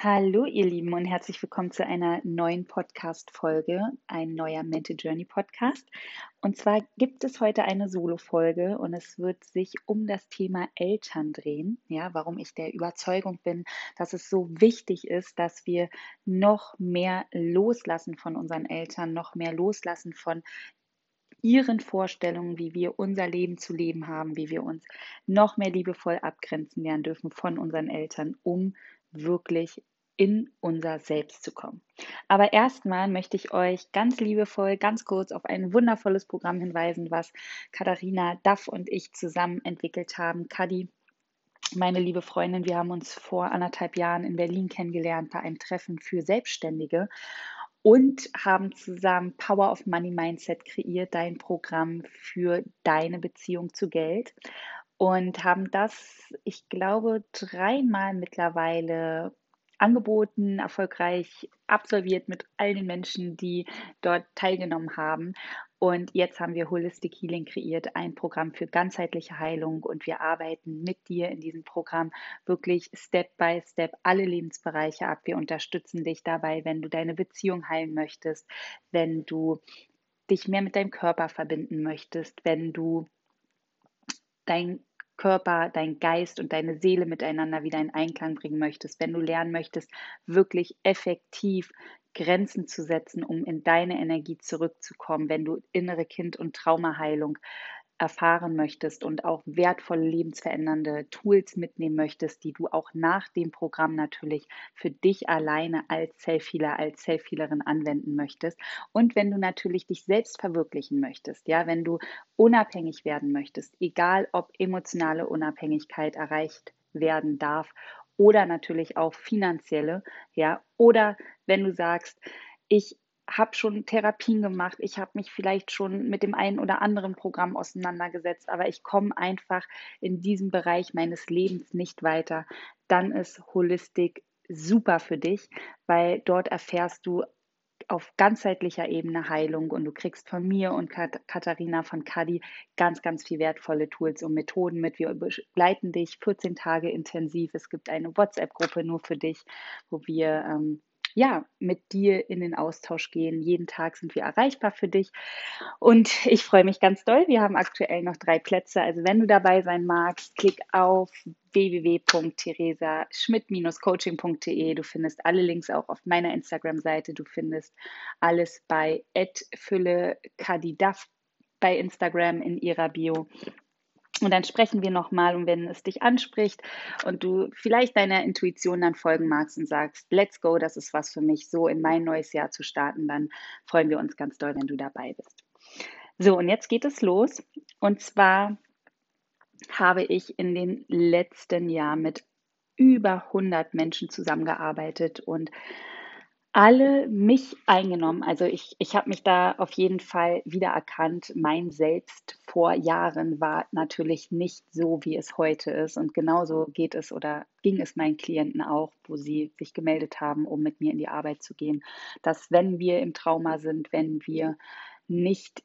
Hallo, ihr Lieben, und herzlich willkommen zu einer neuen Podcast-Folge, ein neuer Mental Journey Podcast. Und zwar gibt es heute eine Solo-Folge und es wird sich um das Thema Eltern drehen. Ja, warum ich der Überzeugung bin, dass es so wichtig ist, dass wir noch mehr loslassen von unseren Eltern, noch mehr loslassen von ihren Vorstellungen, wie wir unser Leben zu leben haben, wie wir uns noch mehr liebevoll abgrenzen lernen dürfen von unseren Eltern, um wirklich in unser Selbst zu kommen. Aber erstmal möchte ich euch ganz liebevoll, ganz kurz auf ein wundervolles Programm hinweisen, was Katharina Duff und ich zusammen entwickelt haben. Kadi, meine liebe Freundin, wir haben uns vor anderthalb Jahren in Berlin kennengelernt bei einem Treffen für Selbstständige und haben zusammen Power of Money Mindset kreiert, dein Programm für deine Beziehung zu Geld und haben das, ich glaube, dreimal mittlerweile angeboten, erfolgreich absolviert mit all den Menschen, die dort teilgenommen haben. Und jetzt haben wir Holistic Healing kreiert, ein Programm für ganzheitliche Heilung. Und wir arbeiten mit dir in diesem Programm wirklich Step by Step alle Lebensbereiche ab. Wir unterstützen dich dabei, wenn du deine Beziehung heilen möchtest, wenn du dich mehr mit deinem Körper verbinden möchtest, wenn du dein Körper, dein Geist und deine Seele miteinander wieder in Einklang bringen möchtest, wenn du lernen möchtest, wirklich effektiv Grenzen zu setzen, um in deine Energie zurückzukommen, wenn du innere Kind- und Traumaheilung erfahren möchtest und auch wertvolle lebensverändernde Tools mitnehmen möchtest, die du auch nach dem Programm natürlich für dich alleine als Self-Healer, als Self-Healerin anwenden möchtest. Und wenn du natürlich dich selbst verwirklichen möchtest, ja, wenn du unabhängig werden möchtest, egal ob emotionale Unabhängigkeit erreicht werden darf oder natürlich auch finanzielle, ja, oder wenn du sagst, ich habe schon Therapien gemacht, ich habe mich vielleicht schon mit dem einen oder anderen Programm auseinandergesetzt, aber ich komme einfach in diesem Bereich meines Lebens nicht weiter, dann ist Holistik super für dich, weil dort erfährst du auf ganzheitlicher Ebene Heilung und du kriegst von mir und Kat Katharina von Kadi ganz, ganz viel wertvolle Tools und Methoden mit. Wir begleiten dich 14 Tage intensiv. Es gibt eine WhatsApp-Gruppe nur für dich, wo wir ähm, ja, mit dir in den Austausch gehen. Jeden Tag sind wir erreichbar für dich. Und ich freue mich ganz doll. Wir haben aktuell noch drei Plätze. Also wenn du dabei sein magst, klick auf www.theresa-schmidt-coaching.de. Du findest alle Links auch auf meiner Instagram-Seite. Du findest alles bei @fülle_kadidaf bei Instagram in ihrer Bio. Und dann sprechen wir nochmal und wenn es dich anspricht und du vielleicht deiner Intuition dann folgen magst und sagst, let's go, das ist was für mich, so in mein neues Jahr zu starten, dann freuen wir uns ganz doll, wenn du dabei bist. So, und jetzt geht es los. Und zwar habe ich in den letzten Jahren mit über 100 Menschen zusammengearbeitet und alle mich eingenommen. Also ich, ich habe mich da auf jeden Fall wiedererkannt. Mein Selbst vor Jahren war natürlich nicht so, wie es heute ist. Und genauso geht es oder ging es meinen Klienten auch, wo sie sich gemeldet haben, um mit mir in die Arbeit zu gehen. Dass wenn wir im Trauma sind, wenn wir nicht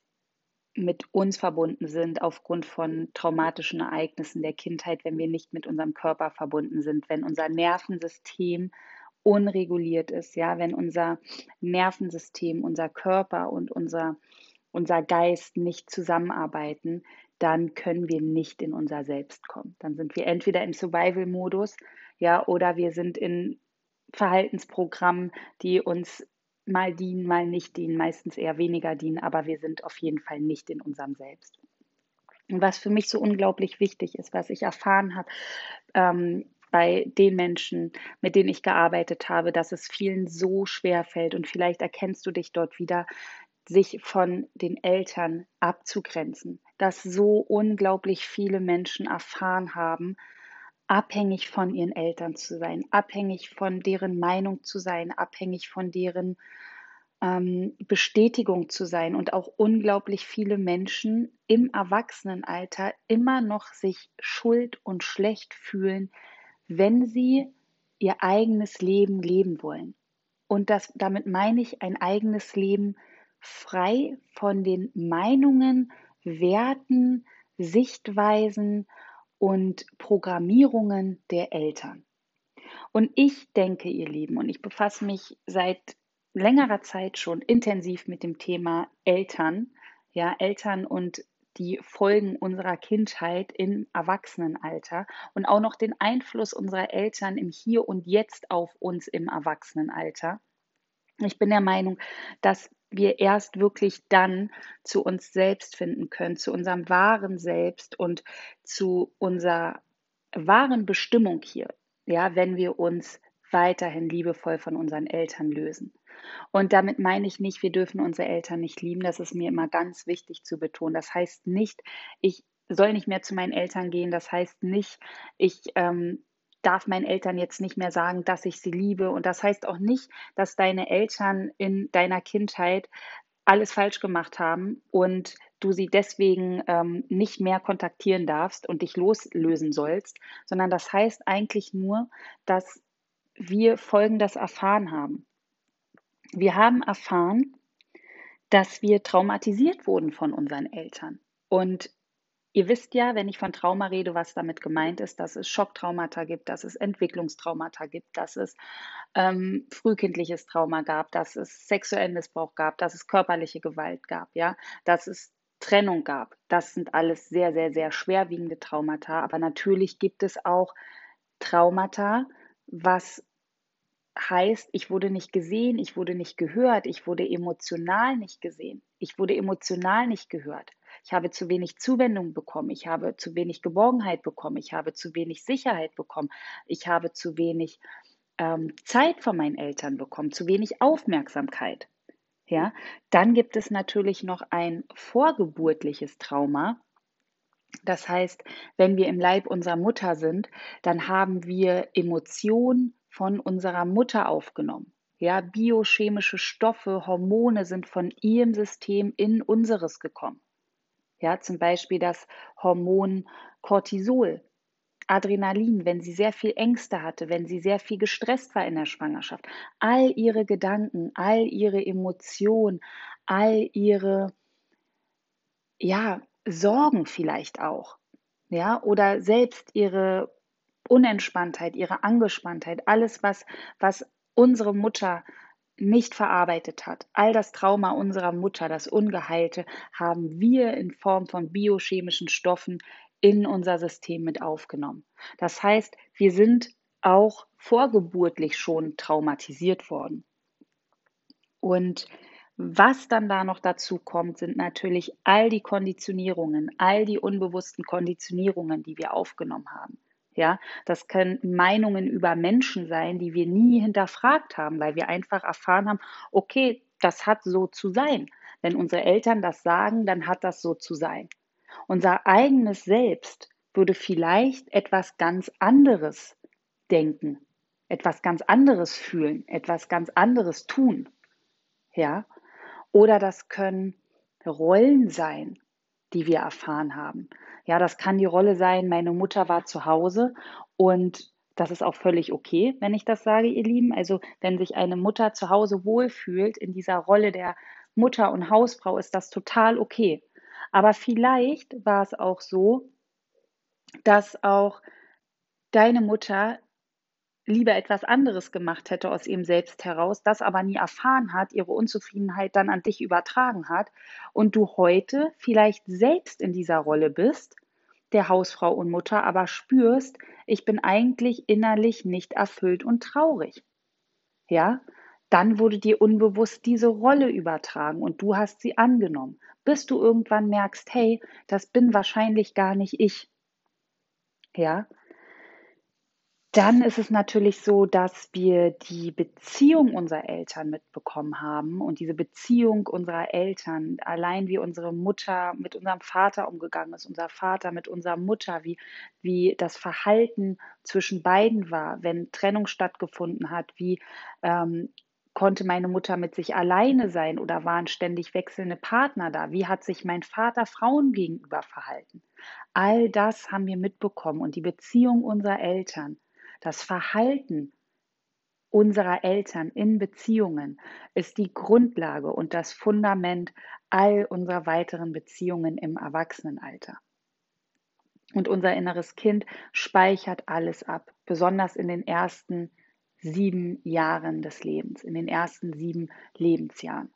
mit uns verbunden sind aufgrund von traumatischen Ereignissen der Kindheit, wenn wir nicht mit unserem Körper verbunden sind, wenn unser Nervensystem unreguliert ist, ja, wenn unser Nervensystem, unser Körper und unser, unser Geist nicht zusammenarbeiten, dann können wir nicht in unser Selbst kommen. Dann sind wir entweder im Survival-Modus, ja, oder wir sind in Verhaltensprogrammen, die uns mal dienen, mal nicht dienen, meistens eher weniger dienen, aber wir sind auf jeden Fall nicht in unserem Selbst. Und was für mich so unglaublich wichtig ist, was ich erfahren habe, ähm, bei den Menschen, mit denen ich gearbeitet habe, dass es vielen so schwer fällt. Und vielleicht erkennst du dich dort wieder, sich von den Eltern abzugrenzen, dass so unglaublich viele Menschen erfahren haben, abhängig von ihren Eltern zu sein, abhängig von deren Meinung zu sein, abhängig von deren ähm, Bestätigung zu sein. Und auch unglaublich viele Menschen im Erwachsenenalter immer noch sich schuld und schlecht fühlen, wenn sie ihr eigenes Leben leben wollen. Und das, damit meine ich ein eigenes Leben frei von den Meinungen, Werten, Sichtweisen und Programmierungen der Eltern. Und ich denke, ihr Lieben, und ich befasse mich seit längerer Zeit schon intensiv mit dem Thema Eltern, ja, Eltern und die Folgen unserer Kindheit im Erwachsenenalter und auch noch den Einfluss unserer Eltern im Hier und Jetzt auf uns im Erwachsenenalter. Ich bin der Meinung, dass wir erst wirklich dann zu uns selbst finden können, zu unserem wahren Selbst und zu unserer wahren Bestimmung hier, ja, wenn wir uns weiterhin liebevoll von unseren Eltern lösen. Und damit meine ich nicht, wir dürfen unsere Eltern nicht lieben. Das ist mir immer ganz wichtig zu betonen. Das heißt nicht, ich soll nicht mehr zu meinen Eltern gehen. Das heißt nicht, ich ähm, darf meinen Eltern jetzt nicht mehr sagen, dass ich sie liebe. Und das heißt auch nicht, dass deine Eltern in deiner Kindheit alles falsch gemacht haben und du sie deswegen ähm, nicht mehr kontaktieren darfst und dich loslösen sollst, sondern das heißt eigentlich nur, dass wir Folgendes erfahren haben. Wir haben erfahren, dass wir traumatisiert wurden von unseren Eltern. Und ihr wisst ja, wenn ich von Trauma rede, was damit gemeint ist, dass es Schocktraumata gibt, dass es Entwicklungstraumata gibt, dass es ähm, frühkindliches Trauma gab, dass es sexuellen Missbrauch gab, dass es körperliche Gewalt gab, ja, dass es Trennung gab. Das sind alles sehr, sehr, sehr schwerwiegende Traumata. Aber natürlich gibt es auch Traumata, was heißt, ich wurde nicht gesehen, ich wurde nicht gehört, ich wurde emotional nicht gesehen, ich wurde emotional nicht gehört. Ich habe zu wenig Zuwendung bekommen, ich habe zu wenig Geborgenheit bekommen, ich habe zu wenig Sicherheit bekommen, ich habe zu wenig ähm, Zeit von meinen Eltern bekommen, zu wenig Aufmerksamkeit. Ja, dann gibt es natürlich noch ein vorgeburtliches Trauma. Das heißt, wenn wir im Leib unserer Mutter sind, dann haben wir Emotionen, von unserer Mutter aufgenommen. Ja, biochemische Stoffe, Hormone sind von ihrem System in unseres gekommen. Ja, zum Beispiel das Hormon Cortisol, Adrenalin, wenn sie sehr viel Ängste hatte, wenn sie sehr viel gestresst war in der Schwangerschaft. All ihre Gedanken, all ihre Emotionen, all ihre ja, Sorgen vielleicht auch. Ja, oder selbst ihre Unentspanntheit, ihre Angespanntheit, alles, was, was unsere Mutter nicht verarbeitet hat. All das Trauma unserer Mutter, das Ungeheilte, haben wir in Form von biochemischen Stoffen in unser System mit aufgenommen. Das heißt, wir sind auch vorgeburtlich schon traumatisiert worden. Und was dann da noch dazu kommt, sind natürlich all die Konditionierungen, all die unbewussten Konditionierungen, die wir aufgenommen haben. Ja, das können Meinungen über Menschen sein, die wir nie hinterfragt haben, weil wir einfach erfahren haben, okay, das hat so zu sein. Wenn unsere Eltern das sagen, dann hat das so zu sein. Unser eigenes Selbst würde vielleicht etwas ganz anderes denken, etwas ganz anderes fühlen, etwas ganz anderes tun. Ja? Oder das können Rollen sein, die wir erfahren haben. Ja, das kann die Rolle sein, meine Mutter war zu Hause und das ist auch völlig okay, wenn ich das sage, ihr Lieben. Also wenn sich eine Mutter zu Hause wohlfühlt in dieser Rolle der Mutter und Hausfrau, ist das total okay. Aber vielleicht war es auch so, dass auch deine Mutter lieber etwas anderes gemacht hätte aus ihrem Selbst heraus, das aber nie erfahren hat, ihre Unzufriedenheit dann an dich übertragen hat und du heute vielleicht selbst in dieser Rolle bist, der Hausfrau und Mutter, aber spürst, ich bin eigentlich innerlich nicht erfüllt und traurig. Ja, dann wurde dir unbewusst diese Rolle übertragen und du hast sie angenommen, bis du irgendwann merkst, hey, das bin wahrscheinlich gar nicht ich. Ja, dann ist es natürlich so, dass wir die Beziehung unserer Eltern mitbekommen haben und diese Beziehung unserer Eltern, allein wie unsere Mutter mit unserem Vater umgegangen ist, unser Vater mit unserer Mutter, wie, wie das Verhalten zwischen beiden war, wenn Trennung stattgefunden hat, wie ähm, konnte meine Mutter mit sich alleine sein oder waren ständig wechselnde Partner da? Wie hat sich mein Vater Frauen gegenüber verhalten? All das haben wir mitbekommen und die Beziehung unserer Eltern das Verhalten unserer Eltern in Beziehungen ist die Grundlage und das Fundament all unserer weiteren Beziehungen im Erwachsenenalter. Und unser inneres Kind speichert alles ab. besonders in den ersten sieben Jahren des Lebens, in den ersten sieben Lebensjahren.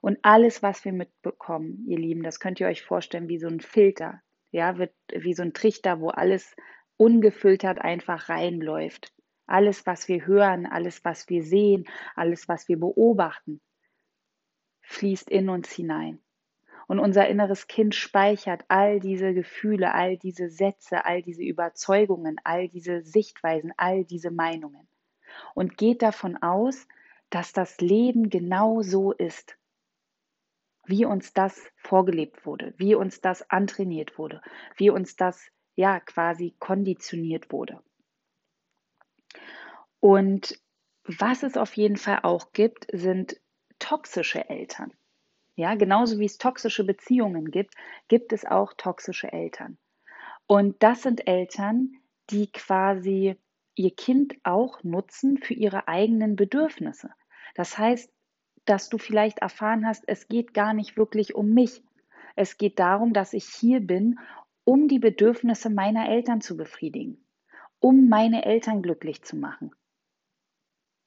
Und alles, was wir mitbekommen, ihr Lieben, das könnt ihr euch vorstellen wie so ein Filter, ja, wie so ein Trichter, wo alles ungefiltert einfach reinläuft. Alles, was wir hören, alles, was wir sehen, alles, was wir beobachten, fließt in uns hinein. Und unser inneres Kind speichert all diese Gefühle, all diese Sätze, all diese Überzeugungen, all diese Sichtweisen, all diese Meinungen. Und geht davon aus, dass das Leben genau so ist, wie uns das vorgelebt wurde, wie uns das antrainiert wurde, wie uns das ja quasi konditioniert wurde. Und was es auf jeden Fall auch gibt, sind toxische Eltern. Ja, genauso wie es toxische Beziehungen gibt, gibt es auch toxische Eltern. Und das sind Eltern, die quasi ihr Kind auch nutzen für ihre eigenen Bedürfnisse. Das heißt, dass du vielleicht erfahren hast, es geht gar nicht wirklich um mich. Es geht darum, dass ich hier bin, um die Bedürfnisse meiner Eltern zu befriedigen, um meine Eltern glücklich zu machen.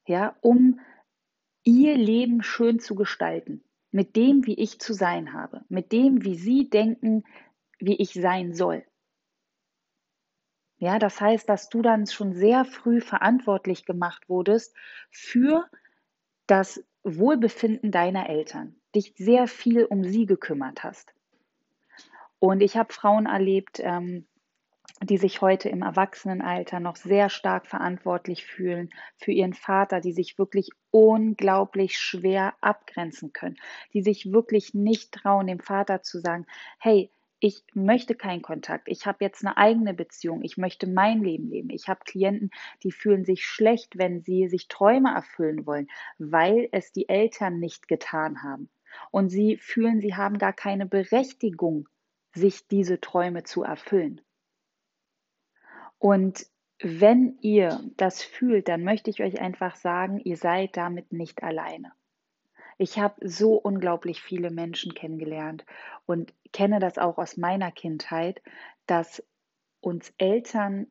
Ja, um ihr Leben schön zu gestalten mit dem, wie ich zu sein habe, mit dem, wie Sie denken, wie ich sein soll. Ja, das heißt, dass du dann schon sehr früh verantwortlich gemacht wurdest für das Wohlbefinden deiner Eltern, dich sehr viel um sie gekümmert hast. Und ich habe Frauen erlebt, ähm, die sich heute im Erwachsenenalter noch sehr stark verantwortlich fühlen für ihren Vater, die sich wirklich unglaublich schwer abgrenzen können, die sich wirklich nicht trauen, dem Vater zu sagen, hey, ich möchte keinen Kontakt, ich habe jetzt eine eigene Beziehung, ich möchte mein Leben leben. Ich habe Klienten, die fühlen sich schlecht, wenn sie sich Träume erfüllen wollen, weil es die Eltern nicht getan haben. Und sie fühlen, sie haben gar keine Berechtigung, sich diese Träume zu erfüllen. Und wenn ihr das fühlt, dann möchte ich euch einfach sagen, ihr seid damit nicht alleine. Ich habe so unglaublich viele Menschen kennengelernt und kenne das auch aus meiner Kindheit, dass uns Eltern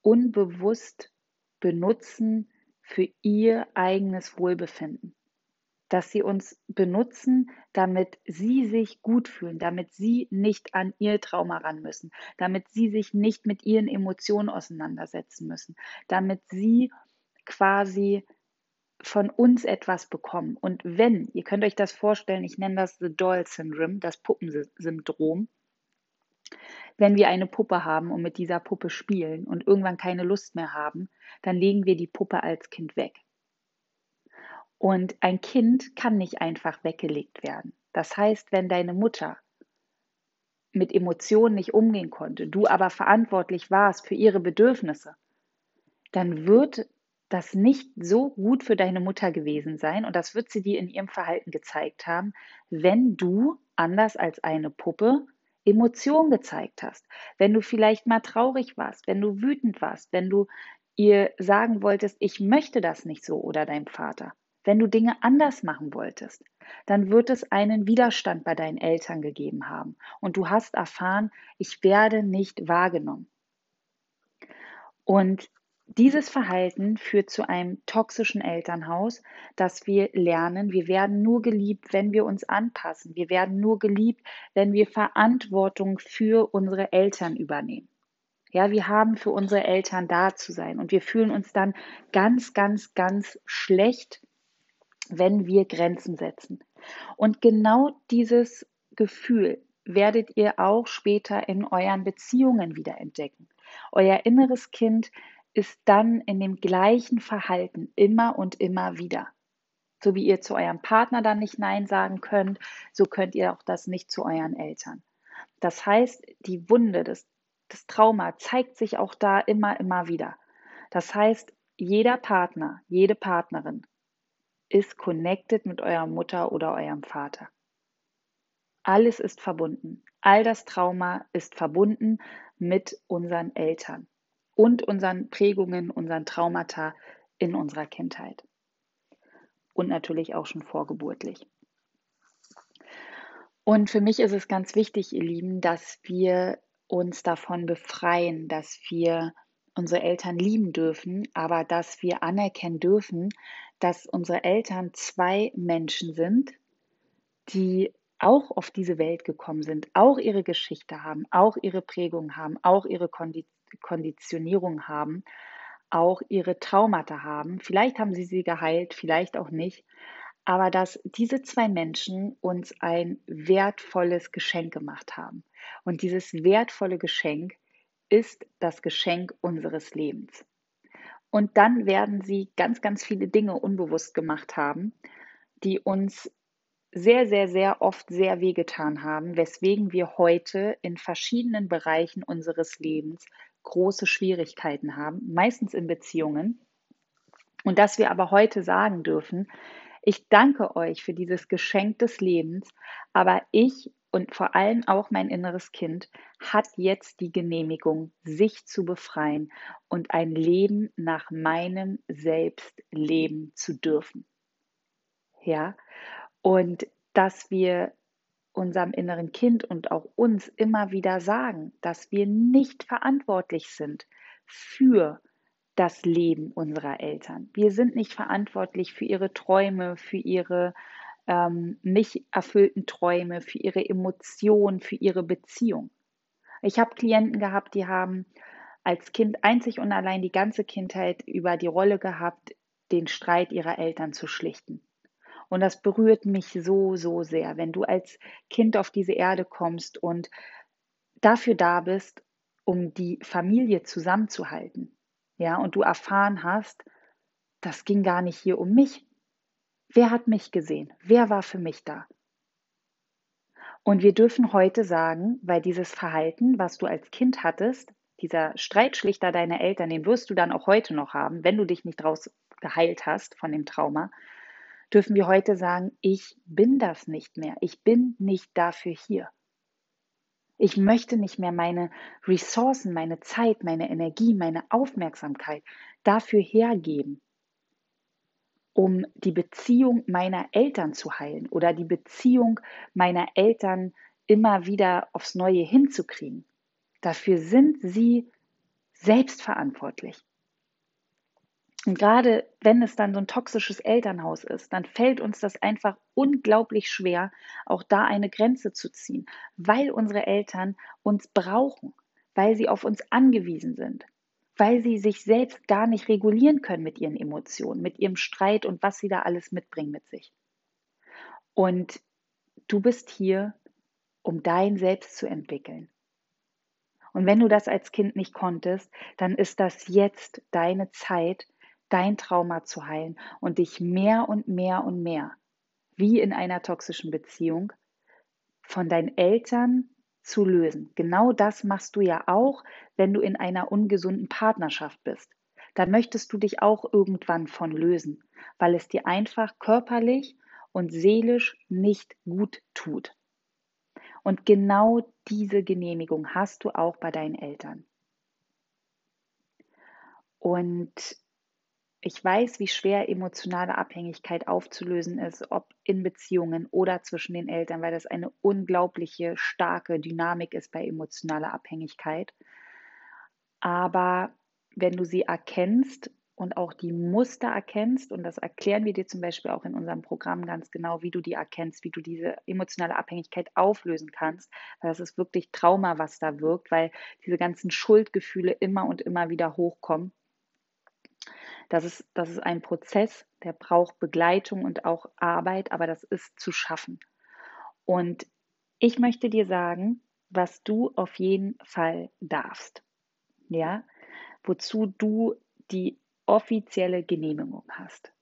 unbewusst benutzen für ihr eigenes Wohlbefinden dass sie uns benutzen, damit sie sich gut fühlen, damit sie nicht an ihr Trauma ran müssen, damit sie sich nicht mit ihren Emotionen auseinandersetzen müssen, damit sie quasi von uns etwas bekommen. Und wenn, ihr könnt euch das vorstellen, ich nenne das The Doll Syndrome, das Puppensyndrom, wenn wir eine Puppe haben und mit dieser Puppe spielen und irgendwann keine Lust mehr haben, dann legen wir die Puppe als Kind weg. Und ein Kind kann nicht einfach weggelegt werden. Das heißt, wenn deine Mutter mit Emotionen nicht umgehen konnte, du aber verantwortlich warst für ihre Bedürfnisse, dann wird das nicht so gut für deine Mutter gewesen sein und das wird sie dir in ihrem Verhalten gezeigt haben, wenn du, anders als eine Puppe, Emotionen gezeigt hast. Wenn du vielleicht mal traurig warst, wenn du wütend warst, wenn du ihr sagen wolltest, ich möchte das nicht so oder deinem Vater. Wenn du Dinge anders machen wolltest, dann wird es einen Widerstand bei deinen Eltern gegeben haben und du hast erfahren, ich werde nicht wahrgenommen. Und dieses Verhalten führt zu einem toxischen Elternhaus, dass wir lernen, wir werden nur geliebt, wenn wir uns anpassen. Wir werden nur geliebt, wenn wir Verantwortung für unsere Eltern übernehmen. Ja, wir haben für unsere Eltern da zu sein und wir fühlen uns dann ganz, ganz, ganz schlecht, wenn wir Grenzen setzen. Und genau dieses Gefühl werdet ihr auch später in euren Beziehungen wieder entdecken. Euer inneres Kind ist dann in dem gleichen Verhalten immer und immer wieder. So wie ihr zu eurem Partner dann nicht Nein sagen könnt, so könnt ihr auch das nicht zu euren Eltern. Das heißt, die Wunde, das, das Trauma zeigt sich auch da immer, immer wieder. Das heißt, jeder Partner, jede Partnerin ist connected mit eurer Mutter oder eurem Vater. Alles ist verbunden. All das Trauma ist verbunden mit unseren Eltern und unseren Prägungen, unseren Traumata in unserer Kindheit. Und natürlich auch schon vorgeburtlich. Und für mich ist es ganz wichtig, ihr Lieben, dass wir uns davon befreien, dass wir unsere Eltern lieben dürfen, aber dass wir anerkennen dürfen, dass unsere Eltern zwei Menschen sind, die auch auf diese Welt gekommen sind, auch ihre Geschichte haben, auch ihre Prägung haben, auch ihre Konditionierung haben, auch ihre Traumata haben. Vielleicht haben sie sie geheilt, vielleicht auch nicht. Aber dass diese zwei Menschen uns ein wertvolles Geschenk gemacht haben. Und dieses wertvolle Geschenk ist das Geschenk unseres Lebens. Und dann werden sie ganz, ganz viele Dinge unbewusst gemacht haben, die uns sehr, sehr, sehr oft sehr wehgetan haben, weswegen wir heute in verschiedenen Bereichen unseres Lebens große Schwierigkeiten haben, meistens in Beziehungen. Und dass wir aber heute sagen dürfen, ich danke euch für dieses Geschenk des Lebens, aber ich und vor allem auch mein inneres Kind hat jetzt die Genehmigung, sich zu befreien und ein Leben nach meinem Selbst leben zu dürfen. Ja, und dass wir unserem inneren Kind und auch uns immer wieder sagen, dass wir nicht verantwortlich sind für das Leben unserer Eltern. Wir sind nicht verantwortlich für ihre Träume, für ihre ähm, nicht erfüllten Träume, für ihre Emotionen, für ihre Beziehung. Ich habe Klienten gehabt, die haben als Kind einzig und allein die ganze Kindheit über die Rolle gehabt, den Streit ihrer Eltern zu schlichten. Und das berührt mich so, so sehr, wenn du als Kind auf diese Erde kommst und dafür da bist, um die Familie zusammenzuhalten. Ja, und du erfahren hast, das ging gar nicht hier um mich, Wer hat mich gesehen? Wer war für mich da? Und wir dürfen heute sagen, weil dieses Verhalten, was du als Kind hattest, dieser Streitschlichter deiner Eltern, den wirst du dann auch heute noch haben, wenn du dich nicht raus geheilt hast von dem Trauma, dürfen wir heute sagen, ich bin das nicht mehr. Ich bin nicht dafür hier. Ich möchte nicht mehr meine Ressourcen, meine Zeit, meine Energie, meine Aufmerksamkeit dafür hergeben um die Beziehung meiner Eltern zu heilen oder die Beziehung meiner Eltern immer wieder aufs Neue hinzukriegen. Dafür sind sie selbstverantwortlich. Und gerade wenn es dann so ein toxisches Elternhaus ist, dann fällt uns das einfach unglaublich schwer, auch da eine Grenze zu ziehen, weil unsere Eltern uns brauchen, weil sie auf uns angewiesen sind weil sie sich selbst gar nicht regulieren können mit ihren Emotionen, mit ihrem Streit und was sie da alles mitbringen mit sich. Und du bist hier, um dein Selbst zu entwickeln. Und wenn du das als Kind nicht konntest, dann ist das jetzt deine Zeit, dein Trauma zu heilen und dich mehr und mehr und mehr, wie in einer toxischen Beziehung, von deinen Eltern zu lösen. Genau das machst du ja auch, wenn du in einer ungesunden Partnerschaft bist. Da möchtest du dich auch irgendwann von lösen, weil es dir einfach körperlich und seelisch nicht gut tut. Und genau diese Genehmigung hast du auch bei deinen Eltern. Und ich weiß, wie schwer emotionale Abhängigkeit aufzulösen ist, ob in Beziehungen oder zwischen den Eltern, weil das eine unglaubliche starke Dynamik ist bei emotionaler Abhängigkeit. Aber wenn du sie erkennst und auch die Muster erkennst, und das erklären wir dir zum Beispiel auch in unserem Programm ganz genau, wie du die erkennst, wie du diese emotionale Abhängigkeit auflösen kannst, weil das ist wirklich Trauma, was da wirkt, weil diese ganzen Schuldgefühle immer und immer wieder hochkommen das ist, das ist ein Prozess, der braucht Begleitung und auch Arbeit, aber das ist zu schaffen. Und ich möchte dir sagen, was du auf jeden Fall darfst. Ja, wozu du die offizielle Genehmigung hast.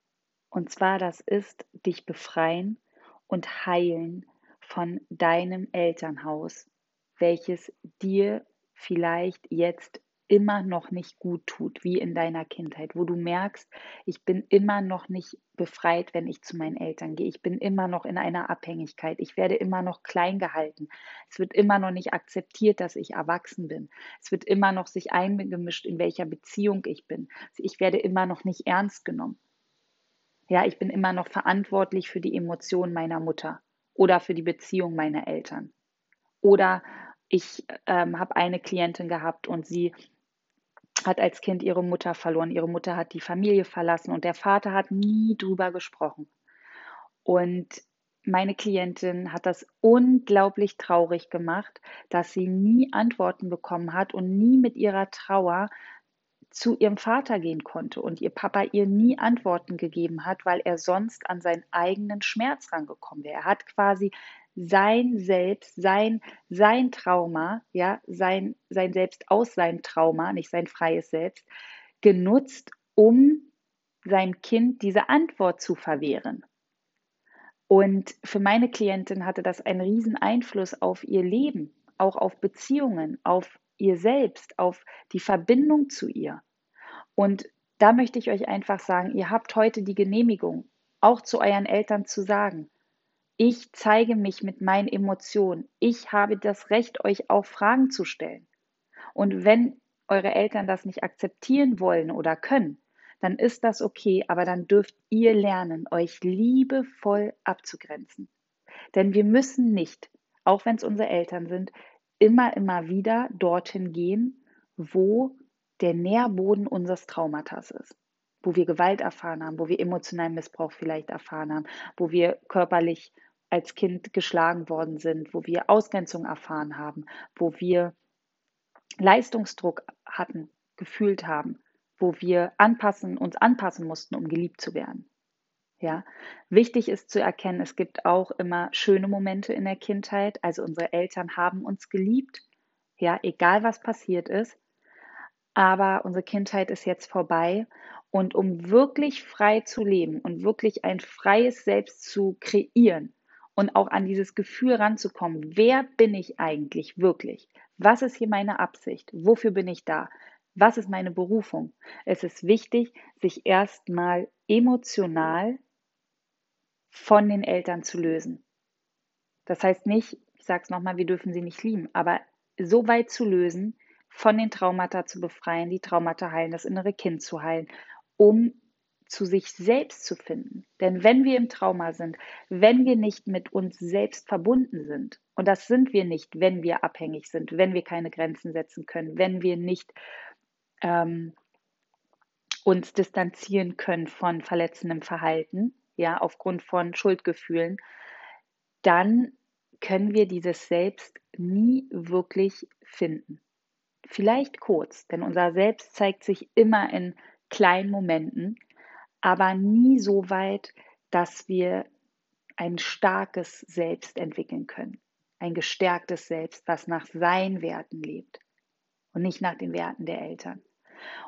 Und zwar, das ist dich befreien und heilen von deinem Elternhaus, welches dir vielleicht jetzt immer noch nicht gut tut, wie in deiner Kindheit, wo du merkst, ich bin immer noch nicht befreit, wenn ich zu meinen Eltern gehe. Ich bin immer noch in einer Abhängigkeit. Ich werde immer noch klein gehalten. Es wird immer noch nicht akzeptiert, dass ich erwachsen bin. Es wird immer noch sich eingemischt, in welcher Beziehung ich bin. Ich werde immer noch nicht ernst genommen. Ja, ich bin immer noch verantwortlich für die Emotionen meiner Mutter oder für die Beziehung meiner Eltern. Oder ich ähm, habe eine Klientin gehabt und sie hat als Kind ihre Mutter verloren. Ihre Mutter hat die Familie verlassen und der Vater hat nie drüber gesprochen. Und meine Klientin hat das unglaublich traurig gemacht, dass sie nie Antworten bekommen hat und nie mit ihrer Trauer zu ihrem Vater gehen konnte und ihr Papa ihr nie Antworten gegeben hat, weil er sonst an seinen eigenen Schmerz rangekommen wäre. Er hat quasi sein Selbst, sein, sein Trauma, ja, sein, sein Selbst aus seinem Trauma, nicht sein freies Selbst, genutzt, um seinem Kind diese Antwort zu verwehren. Und für meine Klientin hatte das einen riesen Einfluss auf ihr Leben, auch auf Beziehungen, auf ihr selbst, auf die Verbindung zu ihr. Und da möchte ich euch einfach sagen, ihr habt heute die Genehmigung, auch zu euren Eltern zu sagen, ich zeige mich mit meinen Emotionen. Ich habe das Recht, euch auch Fragen zu stellen. Und wenn eure Eltern das nicht akzeptieren wollen oder können, dann ist das okay, aber dann dürft ihr lernen, euch liebevoll abzugrenzen. Denn wir müssen nicht, auch wenn es unsere Eltern sind, immer, immer wieder dorthin gehen, wo der Nährboden unseres Traumatas ist. Wo wir Gewalt erfahren haben, wo wir emotionalen Missbrauch vielleicht erfahren haben, wo wir körperlich als Kind geschlagen worden sind, wo wir Ausgrenzung erfahren haben, wo wir Leistungsdruck hatten, gefühlt haben, wo wir anpassen, uns anpassen mussten, um geliebt zu werden. Ja, wichtig ist zu erkennen, es gibt auch immer schöne Momente in der Kindheit. Also unsere Eltern haben uns geliebt, ja, egal was passiert ist. Aber unsere Kindheit ist jetzt vorbei und um wirklich frei zu leben und wirklich ein freies Selbst zu kreieren und auch an dieses Gefühl ranzukommen, wer bin ich eigentlich wirklich? Was ist hier meine Absicht? Wofür bin ich da? Was ist meine Berufung? Es ist wichtig, sich erstmal emotional von den Eltern zu lösen. Das heißt nicht, ich sage es nochmal, wir dürfen sie nicht lieben, aber so weit zu lösen, von den Traumata zu befreien, die Traumata heilen, das innere Kind zu heilen, um zu sich selbst zu finden. Denn wenn wir im Trauma sind, wenn wir nicht mit uns selbst verbunden sind, und das sind wir nicht, wenn wir abhängig sind, wenn wir keine Grenzen setzen können, wenn wir nicht ähm, uns distanzieren können von verletzendem Verhalten, ja, aufgrund von Schuldgefühlen, dann können wir dieses Selbst nie wirklich finden. Vielleicht kurz, denn unser Selbst zeigt sich immer in kleinen Momenten, aber nie so weit, dass wir ein starkes Selbst entwickeln können. Ein gestärktes Selbst, was nach seinen Werten lebt und nicht nach den Werten der Eltern.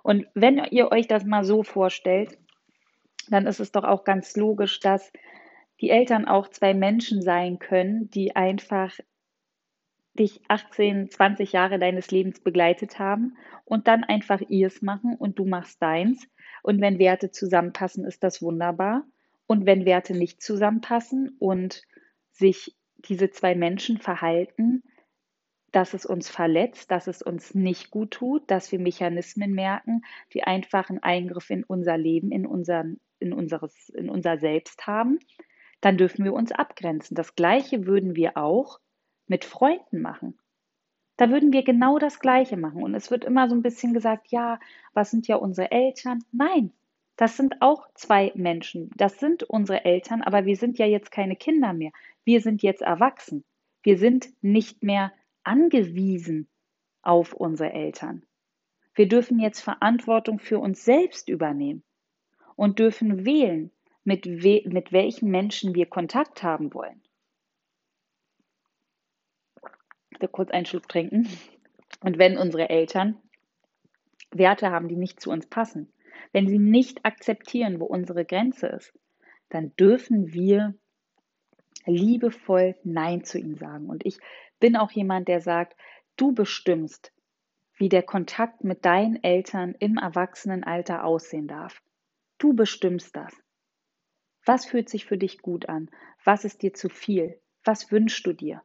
Und wenn ihr euch das mal so vorstellt, dann ist es doch auch ganz logisch, dass die Eltern auch zwei Menschen sein können, die einfach dich 18, 20 Jahre deines Lebens begleitet haben und dann einfach ihrs machen und du machst deins. Und wenn Werte zusammenpassen, ist das wunderbar. Und wenn Werte nicht zusammenpassen und sich diese zwei Menschen verhalten, dass es uns verletzt, dass es uns nicht gut tut, dass wir Mechanismen merken, die einfach einen Eingriff in unser Leben, in, unseren, in, unseres, in unser Selbst haben, dann dürfen wir uns abgrenzen. Das Gleiche würden wir auch mit Freunden machen. Da würden wir genau das Gleiche machen. Und es wird immer so ein bisschen gesagt, ja, was sind ja unsere Eltern? Nein, das sind auch zwei Menschen. Das sind unsere Eltern, aber wir sind ja jetzt keine Kinder mehr. Wir sind jetzt erwachsen. Wir sind nicht mehr angewiesen auf unsere Eltern. Wir dürfen jetzt Verantwortung für uns selbst übernehmen und dürfen wählen, mit, we mit welchen Menschen wir Kontakt haben wollen. Will kurz einen Schluck trinken. Und wenn unsere Eltern Werte haben, die nicht zu uns passen, wenn sie nicht akzeptieren, wo unsere Grenze ist, dann dürfen wir liebevoll Nein zu ihnen sagen. Und ich bin auch jemand, der sagt, du bestimmst, wie der Kontakt mit deinen Eltern im Erwachsenenalter aussehen darf. Du bestimmst das. Was fühlt sich für dich gut an? Was ist dir zu viel? Was wünschst du dir?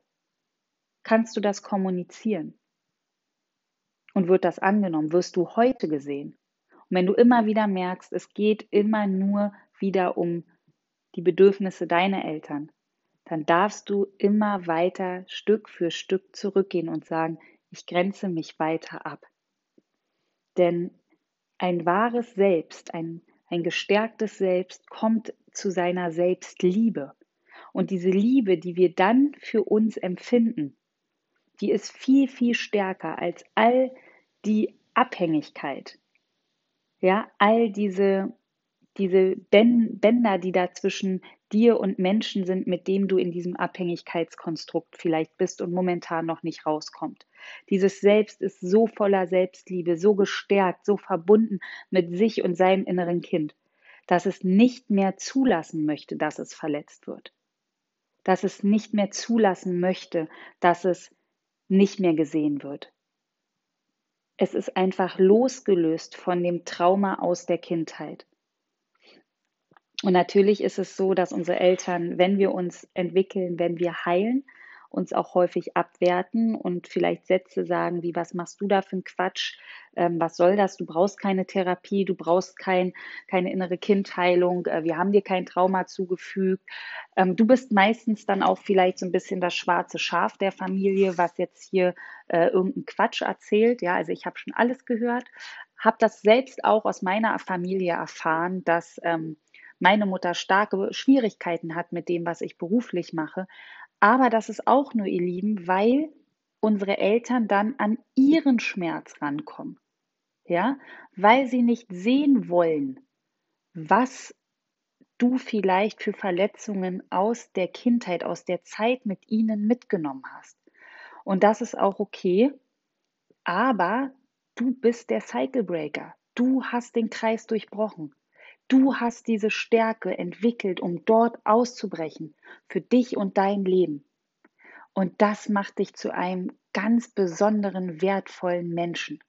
Kannst du das kommunizieren? Und wird das angenommen? Wirst du heute gesehen? Und wenn du immer wieder merkst, es geht immer nur wieder um die Bedürfnisse deiner Eltern, dann darfst du immer weiter Stück für Stück zurückgehen und sagen, ich grenze mich weiter ab. Denn ein wahres Selbst, ein, ein gestärktes Selbst kommt zu seiner Selbstliebe. Und diese Liebe, die wir dann für uns empfinden, die ist viel, viel stärker als all die Abhängigkeit. Ja, all diese, diese Bänder, die da zwischen dir und Menschen sind, mit dem du in diesem Abhängigkeitskonstrukt vielleicht bist und momentan noch nicht rauskommt. Dieses Selbst ist so voller Selbstliebe, so gestärkt, so verbunden mit sich und seinem inneren Kind, dass es nicht mehr zulassen möchte, dass es verletzt wird. Dass es nicht mehr zulassen möchte, dass es nicht mehr gesehen wird. Es ist einfach losgelöst von dem Trauma aus der Kindheit. Und natürlich ist es so, dass unsere Eltern, wenn wir uns entwickeln, wenn wir heilen, uns auch häufig abwerten und vielleicht Sätze sagen wie, was machst du da für einen Quatsch? Ähm, was soll das? Du brauchst keine Therapie, du brauchst kein, keine innere Kindheilung, äh, wir haben dir kein Trauma zugefügt. Ähm, du bist meistens dann auch vielleicht so ein bisschen das schwarze Schaf der Familie, was jetzt hier äh, irgendeinen Quatsch erzählt. Ja, also ich habe schon alles gehört, habe das selbst auch aus meiner Familie erfahren, dass ähm, meine Mutter starke Schwierigkeiten hat mit dem, was ich beruflich mache. Aber das ist auch nur, ihr Lieben, weil unsere Eltern dann an ihren Schmerz rankommen. Ja, weil sie nicht sehen wollen, was du vielleicht für Verletzungen aus der Kindheit, aus der Zeit mit ihnen mitgenommen hast. Und das ist auch okay, aber du bist der Cycle Breaker. Du hast den Kreis durchbrochen. Du hast diese Stärke entwickelt, um dort auszubrechen, für dich und dein Leben. Und das macht dich zu einem ganz besonderen, wertvollen Menschen.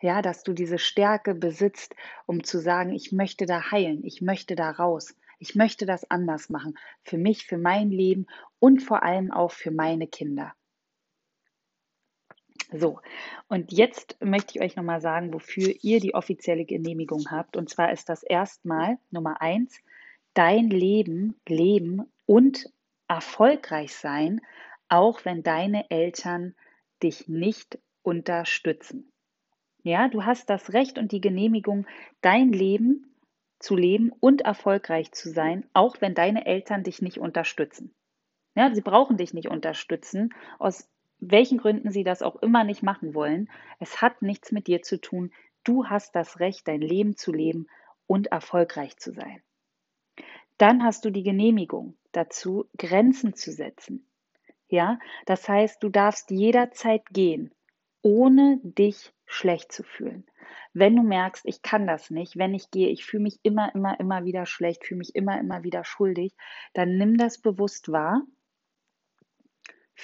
Ja, dass du diese Stärke besitzt, um zu sagen, ich möchte da heilen, ich möchte da raus, ich möchte das anders machen, für mich, für mein Leben und vor allem auch für meine Kinder. So, und jetzt möchte ich euch nochmal sagen, wofür ihr die offizielle Genehmigung habt. Und zwar ist das erstmal Nummer eins, dein Leben leben und erfolgreich sein, auch wenn deine Eltern dich nicht unterstützen. Ja, du hast das Recht und die Genehmigung, dein Leben zu leben und erfolgreich zu sein, auch wenn deine Eltern dich nicht unterstützen. Ja, sie brauchen dich nicht unterstützen, aus welchen Gründen sie das auch immer nicht machen wollen, es hat nichts mit dir zu tun. Du hast das Recht, dein Leben zu leben und erfolgreich zu sein. Dann hast du die Genehmigung dazu, Grenzen zu setzen. Ja, das heißt, du darfst jederzeit gehen, ohne dich schlecht zu fühlen. Wenn du merkst, ich kann das nicht, wenn ich gehe, ich fühle mich immer, immer, immer wieder schlecht, fühle mich immer, immer wieder schuldig, dann nimm das bewusst wahr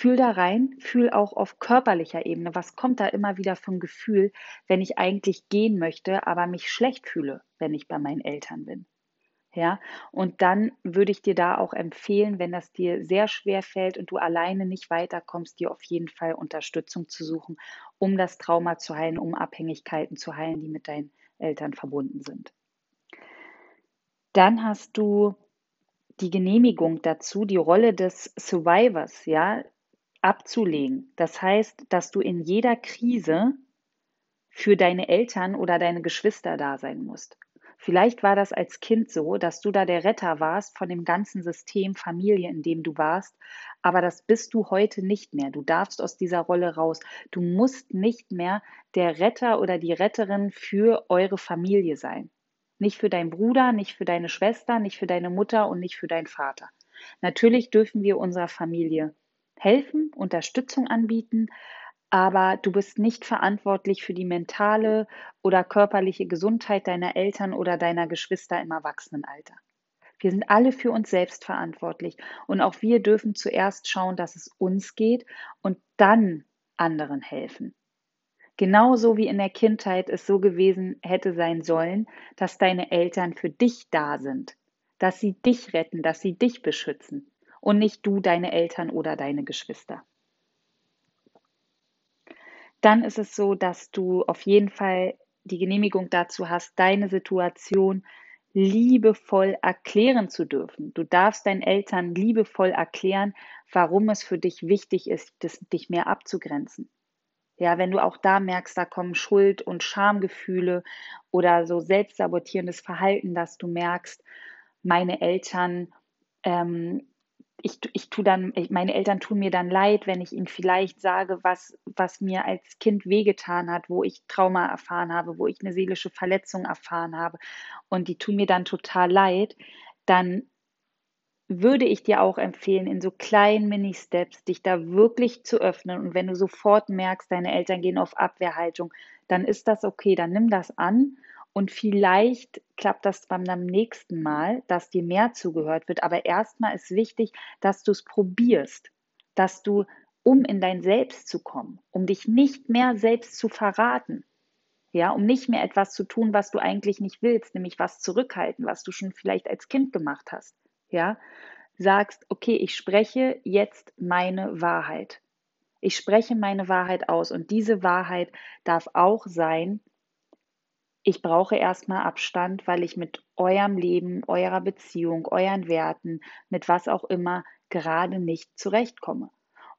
Fühl da rein, fühl auch auf körperlicher Ebene, was kommt da immer wieder vom Gefühl, wenn ich eigentlich gehen möchte, aber mich schlecht fühle, wenn ich bei meinen Eltern bin. Ja, und dann würde ich dir da auch empfehlen, wenn das dir sehr schwer fällt und du alleine nicht weiterkommst, dir auf jeden Fall Unterstützung zu suchen, um das Trauma zu heilen, um Abhängigkeiten zu heilen, die mit deinen Eltern verbunden sind. Dann hast du die Genehmigung dazu, die Rolle des Survivors, ja, abzulegen. Das heißt, dass du in jeder Krise für deine Eltern oder deine Geschwister da sein musst. Vielleicht war das als Kind so, dass du da der Retter warst von dem ganzen System Familie, in dem du warst, aber das bist du heute nicht mehr. Du darfst aus dieser Rolle raus. Du musst nicht mehr der Retter oder die Retterin für eure Familie sein. Nicht für deinen Bruder, nicht für deine Schwester, nicht für deine Mutter und nicht für deinen Vater. Natürlich dürfen wir unserer Familie helfen, Unterstützung anbieten, aber du bist nicht verantwortlich für die mentale oder körperliche Gesundheit deiner Eltern oder deiner Geschwister im Erwachsenenalter. Wir sind alle für uns selbst verantwortlich und auch wir dürfen zuerst schauen, dass es uns geht und dann anderen helfen. Genauso wie in der Kindheit es so gewesen hätte sein sollen, dass deine Eltern für dich da sind, dass sie dich retten, dass sie dich beschützen und nicht du deine Eltern oder deine Geschwister. Dann ist es so, dass du auf jeden Fall die Genehmigung dazu hast, deine Situation liebevoll erklären zu dürfen. Du darfst deinen Eltern liebevoll erklären, warum es für dich wichtig ist, dich mehr abzugrenzen. Ja, wenn du auch da merkst, da kommen Schuld- und Schamgefühle oder so selbstsabotierendes Verhalten, dass du merkst, meine Eltern, ähm, ich, ich tu dann, meine Eltern tun mir dann leid, wenn ich ihnen vielleicht sage, was, was mir als Kind wehgetan hat, wo ich Trauma erfahren habe, wo ich eine seelische Verletzung erfahren habe und die tun mir dann total leid, dann würde ich dir auch empfehlen, in so kleinen Mini-Steps dich da wirklich zu öffnen. Und wenn du sofort merkst, deine Eltern gehen auf Abwehrhaltung, dann ist das okay, dann nimm das an. Und vielleicht klappt das beim nächsten Mal, dass dir mehr zugehört wird. Aber erstmal ist wichtig, dass du es probierst, dass du, um in dein Selbst zu kommen, um dich nicht mehr selbst zu verraten, ja, um nicht mehr etwas zu tun, was du eigentlich nicht willst, nämlich was zurückhalten, was du schon vielleicht als Kind gemacht hast ja, sagst, okay, ich spreche jetzt meine Wahrheit. Ich spreche meine Wahrheit aus und diese Wahrheit darf auch sein, ich brauche erstmal Abstand, weil ich mit eurem Leben, eurer Beziehung, euren Werten, mit was auch immer gerade nicht zurechtkomme.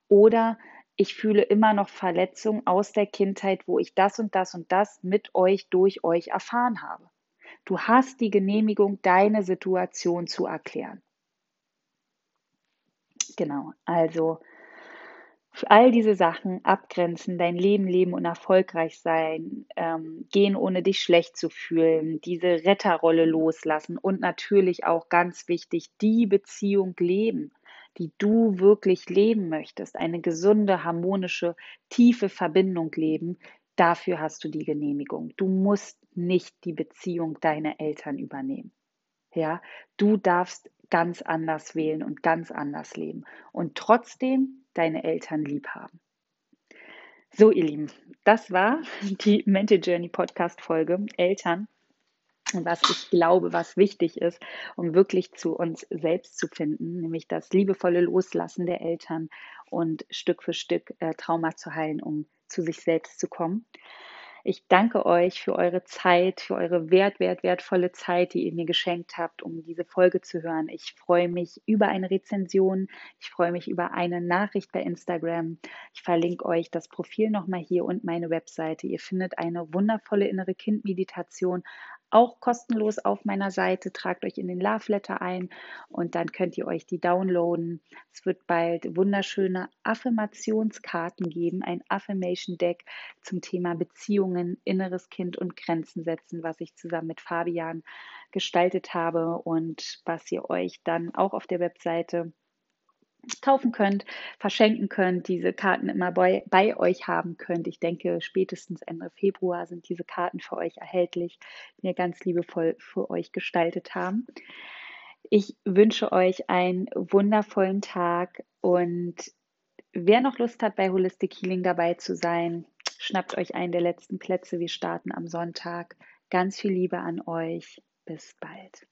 Oder ich fühle immer noch Verletzungen aus der Kindheit, wo ich das und das und das mit euch, durch euch erfahren habe. Du hast die Genehmigung, deine Situation zu erklären. Genau, also all diese Sachen abgrenzen, dein Leben leben und erfolgreich sein, ähm, gehen ohne dich schlecht zu fühlen, diese Retterrolle loslassen und natürlich auch ganz wichtig, die Beziehung leben, die du wirklich leben möchtest, eine gesunde, harmonische, tiefe Verbindung leben, dafür hast du die Genehmigung. Du musst nicht die Beziehung deiner Eltern übernehmen. Ja, du darfst ganz anders wählen und ganz anders leben und trotzdem deine Eltern lieb haben. So, ihr Lieben, das war die Mental Journey Podcast Folge Eltern und was ich glaube, was wichtig ist, um wirklich zu uns selbst zu finden, nämlich das liebevolle Loslassen der Eltern und Stück für Stück äh, Trauma zu heilen, um zu sich selbst zu kommen. Ich danke euch für eure Zeit, für eure wert, wert, wertvolle Zeit, die ihr mir geschenkt habt, um diese Folge zu hören. Ich freue mich über eine Rezension. Ich freue mich über eine Nachricht bei Instagram. Ich verlinke euch das Profil nochmal hier und meine Webseite. Ihr findet eine wundervolle innere Kindmeditation auch kostenlos auf meiner Seite. Tragt euch in den Love Letter ein und dann könnt ihr euch die downloaden. Es wird bald wunderschöne Affirmationskarten geben, ein Affirmation Deck zum Thema Beziehungen, inneres Kind und Grenzen setzen, was ich zusammen mit Fabian gestaltet habe und was ihr euch dann auch auf der Webseite kaufen könnt, verschenken könnt, diese Karten immer bei, bei, euch haben könnt. Ich denke, spätestens Ende Februar sind diese Karten für euch erhältlich, die wir ganz liebevoll für euch gestaltet haben. Ich wünsche euch einen wundervollen Tag und wer noch Lust hat, bei Holistic Healing dabei zu sein, schnappt euch einen der letzten Plätze. Wir starten am Sonntag. Ganz viel Liebe an euch. Bis bald.